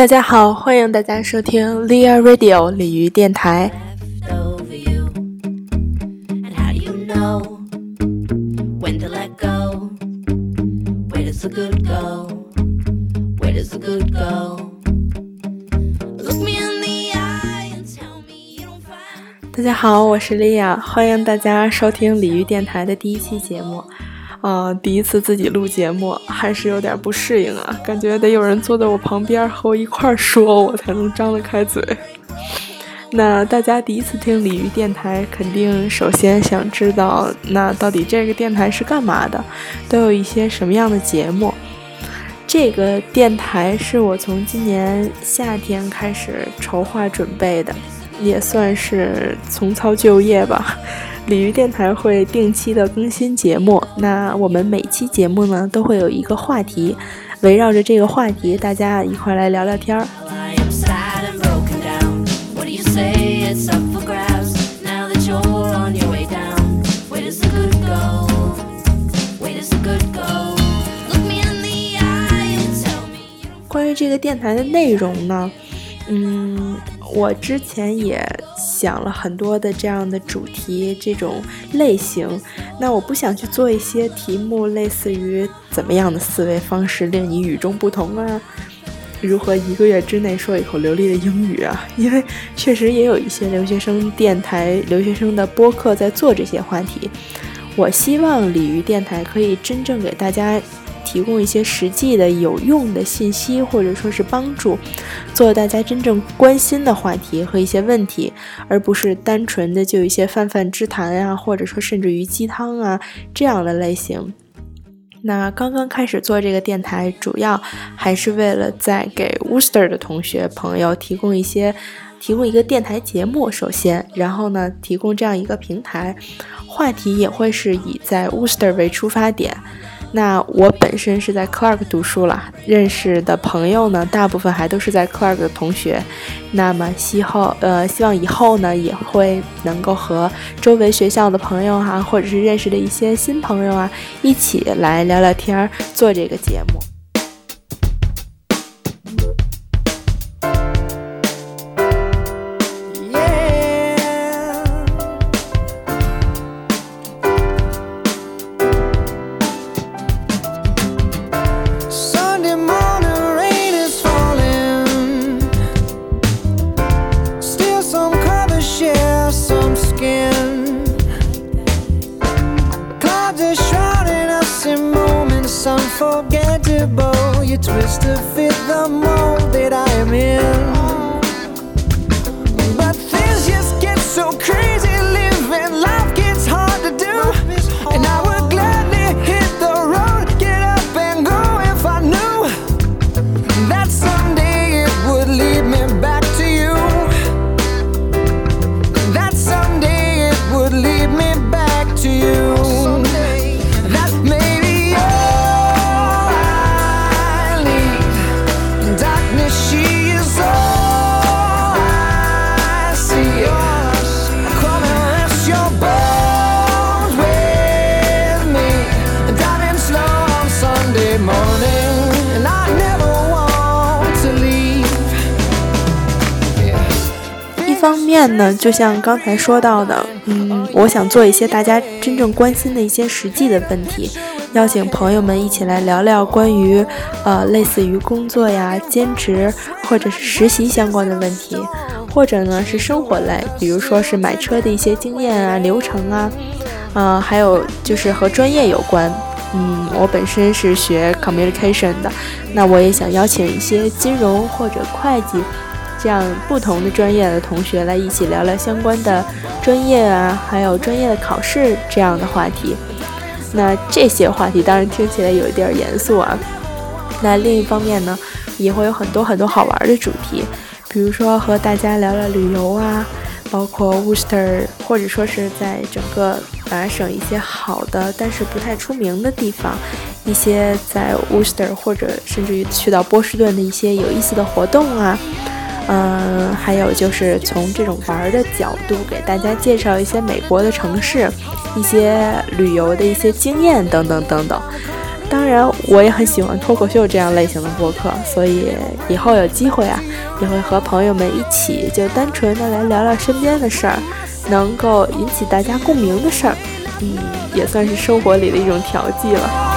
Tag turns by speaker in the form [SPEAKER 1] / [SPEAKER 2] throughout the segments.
[SPEAKER 1] 大家好，欢迎大家收听 Lia Radio 鲤鱼电台。大家好，我是 Lia，欢迎大家收听鲤鱼电台的第一期节目。啊，第一次自己录节目，还是有点不适应啊，感觉得有人坐在我旁边和我一块儿说，我才能张得开嘴。那大家第一次听鲤鱼电台，肯定首先想知道，那到底这个电台是干嘛的，都有一些什么样的节目？这个电台是我从今年夏天开始筹划准备的。也算是重操旧业吧。鲤鱼电台会定期的更新节目，那我们每期节目呢都会有一个话题，围绕着这个话题，大家一块来聊聊天儿。关于这个电台的内容呢，嗯。我之前也想了很多的这样的主题，这种类型。那我不想去做一些题目，类似于怎么样的思维方式令你与众不同啊？如何一个月之内说一口流利的英语啊？因为确实也有一些留学生电台、留学生的播客在做这些话题。我希望鲤鱼电台可以真正给大家。提供一些实际的有用的信息，或者说是帮助，做大家真正关心的话题和一些问题，而不是单纯的就一些泛泛之谈啊，或者说甚至于鸡汤啊这样的类型。那刚刚开始做这个电台，主要还是为了在给 Worcester 的同学朋友提供一些，提供一个电台节目。首先，然后呢，提供这样一个平台，话题也会是以在 Worcester 为出发点。那我本身是在 Clark 读书了，认识的朋友呢，大部分还都是在 Clark 的同学。那么，希后呃，希望以后呢，也会能够和周围学校的朋友哈，或者是认识的一些新朋友啊，一起来聊聊天儿，做这个节目。面呢，就像刚才说到的，嗯，我想做一些大家真正关心的一些实际的问题，邀请朋友们一起来聊聊关于，呃，类似于工作呀、兼职或者是实习相关的问题，或者呢是生活类，比如说是买车的一些经验啊、流程啊，呃，还有就是和专业有关，嗯，我本身是学 communication 的，那我也想邀请一些金融或者会计。这样不同的专业的同学来一起聊聊相关的专业啊，还有专业的考试这样的话题。那这些话题当然听起来有一点严肃啊。那另一方面呢，也会有很多很多好玩的主题，比如说和大家聊聊旅游啊，包括 Worcester 或者说是在整个法省一些好的但是不太出名的地方，一些在 Worcester 或者甚至于去到波士顿的一些有意思的活动啊。嗯，还有就是从这种玩的角度给大家介绍一些美国的城市，一些旅游的一些经验等等等等。当然，我也很喜欢脱口秀这样类型的播客，所以以后有机会啊，也会和朋友们一起就单纯的来聊聊身边的事儿，能够引起大家共鸣的事儿，嗯，也算是生活里的一种调剂了。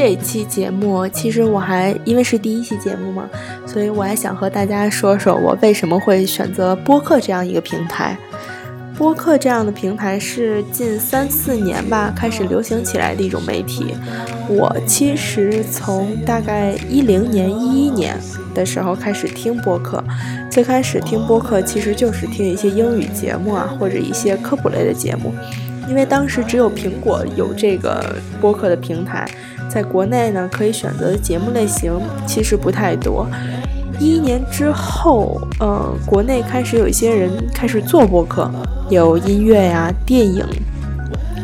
[SPEAKER 1] 这一期节目其实我还因为是第一期节目嘛，所以我还想和大家说说我为什么会选择播客这样一个平台。播客这样的平台是近三四年吧开始流行起来的一种媒体。我其实从大概一零年、一一年的时候开始听播客，最开始听播客其实就是听一些英语节目啊，或者一些科普类的节目，因为当时只有苹果有这个播客的平台。在国内呢，可以选择的节目类型其实不太多。一一年之后，呃，国内开始有一些人开始做播客，有音乐呀、电影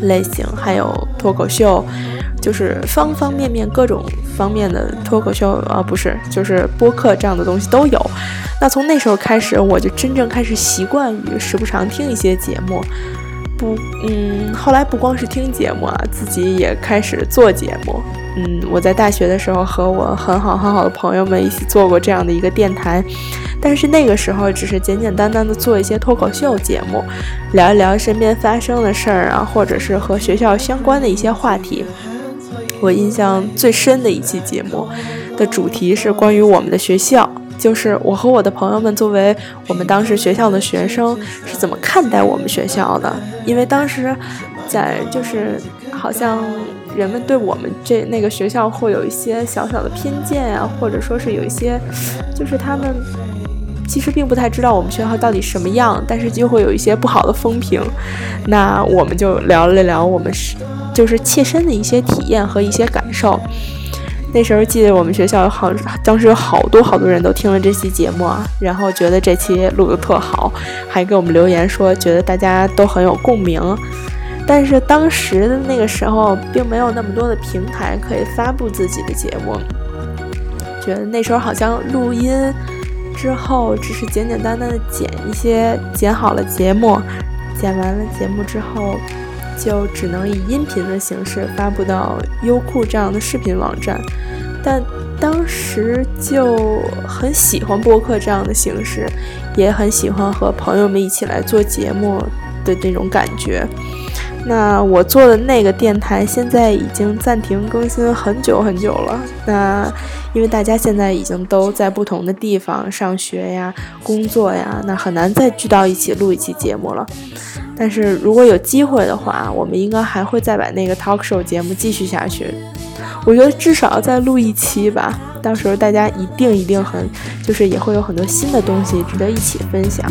[SPEAKER 1] 类型，还有脱口秀，就是方方面面各种方面的脱口秀啊，不是，就是播客这样的东西都有。那从那时候开始，我就真正开始习惯于时不常听一些节目。不，嗯，后来不光是听节目啊，自己也开始做节目。嗯，我在大学的时候和我很好很好的朋友们一起做过这样的一个电台，但是那个时候只是简简单单的做一些脱口秀节目，聊一聊身边发生的事儿啊，或者是和学校相关的一些话题。我印象最深的一期节目的主题是关于我们的学校。就是我和我的朋友们，作为我们当时学校的学生，是怎么看待我们学校的？因为当时，在就是好像人们对我们这那个学校会有一些小小的偏见啊，或者说是有一些，就是他们其实并不太知道我们学校到底什么样，但是就会有一些不好的风评。那我们就聊了聊我们是就是切身的一些体验和一些感受。那时候记得我们学校好，当时有好多好多人都听了这期节目啊，然后觉得这期录的特好，还给我们留言说觉得大家都很有共鸣。但是当时的那个时候，并没有那么多的平台可以发布自己的节目，觉得那时候好像录音之后只是简简单单的剪一些，剪好了节目，剪完了节目之后。就只能以音频的形式发布到优酷这样的视频网站，但当时就很喜欢播客这样的形式，也很喜欢和朋友们一起来做节目的那种感觉。那我做的那个电台现在已经暂停更新很久很久了。那因为大家现在已经都在不同的地方上学呀、工作呀，那很难再聚到一起录一期节目了。但是如果有机会的话，我们应该还会再把那个 talk show 节目继续下去。我觉得至少要再录一期吧，到时候大家一定一定很，就是也会有很多新的东西值得一起分享。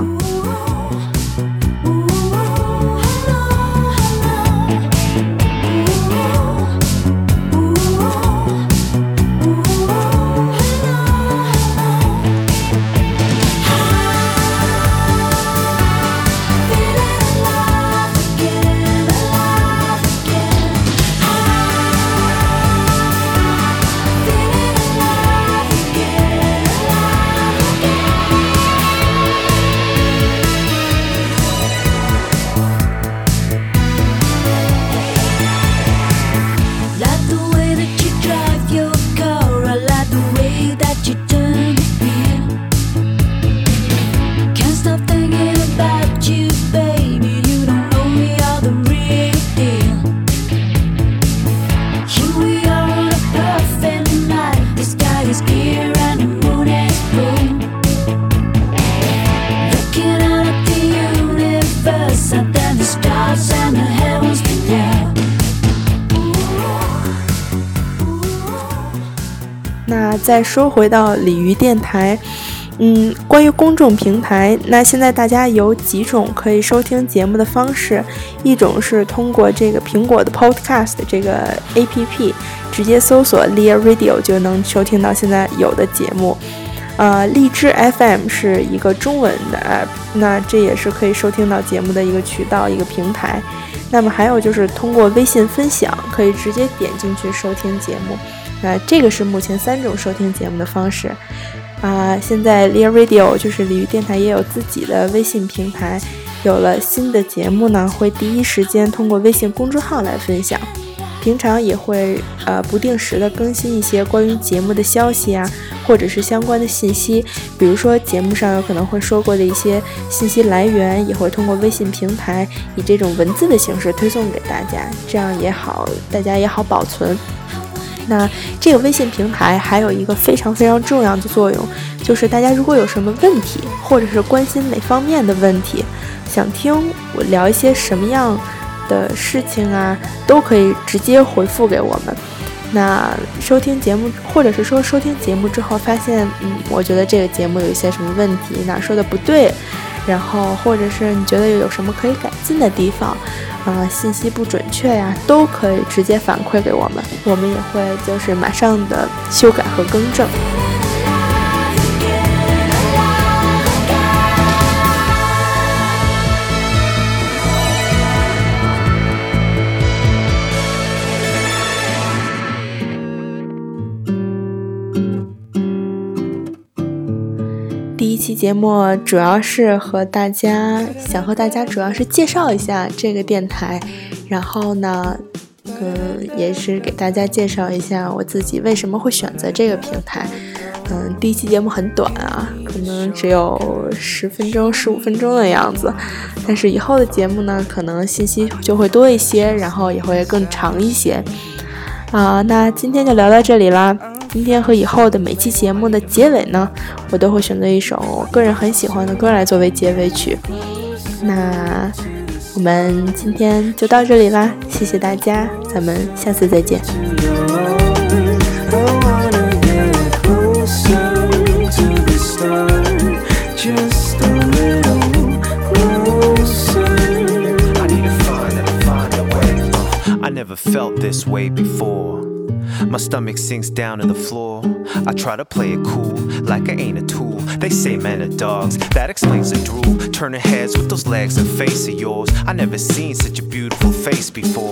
[SPEAKER 1] 再说回到鲤鱼电台。嗯，关于公众平台，那现在大家有几种可以收听节目的方式？一种是通过这个苹果的 Podcast 这个 APP，直接搜索 Lear Radio 就能收听到现在有的节目。呃，荔枝 FM 是一个中文的 app，那这也是可以收听到节目的一个渠道、一个平台。那么还有就是通过微信分享，可以直接点进去收听节目。那这个是目前三种收听节目的方式。啊，现在 Lear Radio 就是鲤鱼电台也有自己的微信平台，有了新的节目呢，会第一时间通过微信公众号来分享。平常也会呃不定时的更新一些关于节目的消息啊，或者是相关的信息，比如说节目上有可能会说过的一些信息来源，也会通过微信平台以这种文字的形式推送给大家，这样也好，大家也好保存。那这个微信平台还有一个非常非常重要的作用，就是大家如果有什么问题，或者是关心哪方面的问题，想听我聊一些什么样的事情啊，都可以直接回复给我们。那收听节目，或者是说收听节目之后发现，嗯，我觉得这个节目有一些什么问题，哪说的不对，然后或者是你觉得有什么可以改进的地方。啊，信息不准确呀，都可以直接反馈给我们，我们也会就是马上的修改和更正。一期节目主要是和大家想和大家主要是介绍一下这个电台，然后呢，嗯，也是给大家介绍一下我自己为什么会选择这个平台。嗯，第一期节目很短啊，可能只有十分钟、十五分钟的样子，但是以后的节目呢，可能信息就会多一些，然后也会更长一些。啊，那今天就聊到这里啦。今天和以后的每期节目的结尾呢，我都会选择一首我个人很喜欢的歌来作为结尾曲。那我们今天就到这里啦，谢谢大家，咱们下次再见。Never felt this way before. My stomach sinks down to the floor. I try to play it cool, like I ain't a tool. They say men are dogs, that explains the drool. Turning heads with those legs and face of yours. I never seen such a beautiful face before.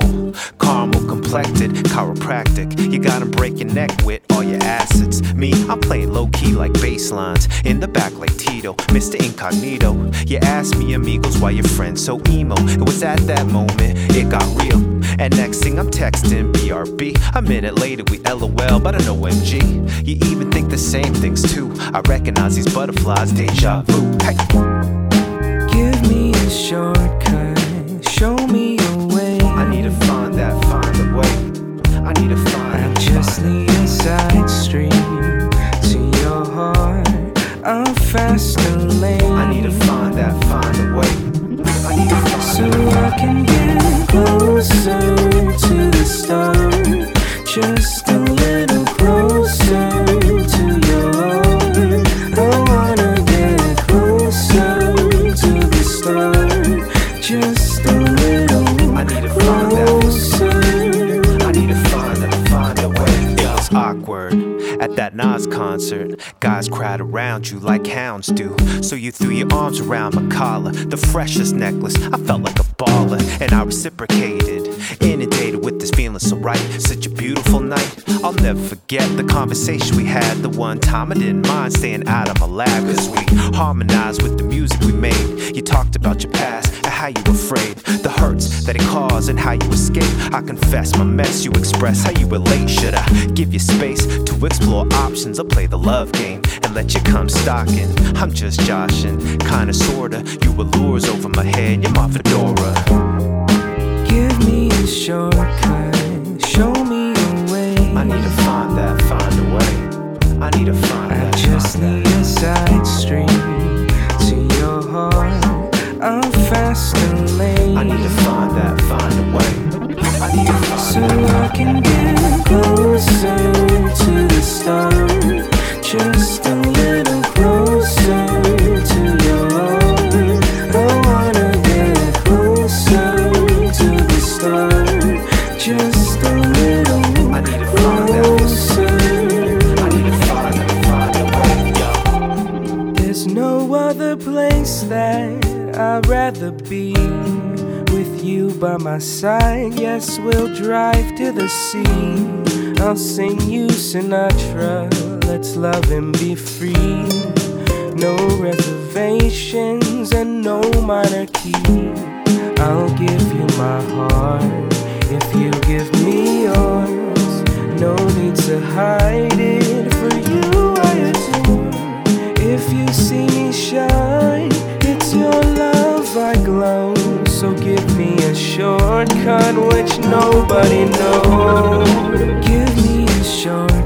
[SPEAKER 1] Caramel complected, chiropractic. You gotta break your neck with all your assets. Me, I'm playing low key like bass lines. In the back like Tito, Mr. Incognito. You asked me, amigos, why your friend's so emo. It was at that moment it got real. And next thing I'm texting BRB. A minute later we LOL, but I know MG. You even think the same things too. I recognize these butterflies, deja vu. Hey. Give me a shortcut, show me At that Nas concert. Guys crowd around you like hounds do. So you threw your arms around my collar, the freshest necklace. I felt like a baller, and I reciprocated. Inundated with this feeling so right, such a beautiful night. I'll never forget the conversation we had. The one time I didn't mind staying out of my lab, cause we harmonized with the music we made. You talked about your past how you afraid, the hurts that it caused, and how you escape. I confess my mess, you express how you relate. Should I give you space to explore options or play the love game and let you come stalking? I'm just joshing, kinda sorta. You allures over my head, you're my fedora. Give me a shortcut, show me a way. I need to find that, find a way. I need to find I that. I just need that. a side street so. I can get closer to the stars.
[SPEAKER 2] Just a little closer by my side, yes, we'll drive to the sea. I'll sing you Sinatra, let's love and be free. No reservations and no minor key. I'll give you my heart if you give me yours. No need to hide it for you, I adore. If you see me shine, it's your love I glow. So give be a shortcut which nobody knows. Give me a shortcut.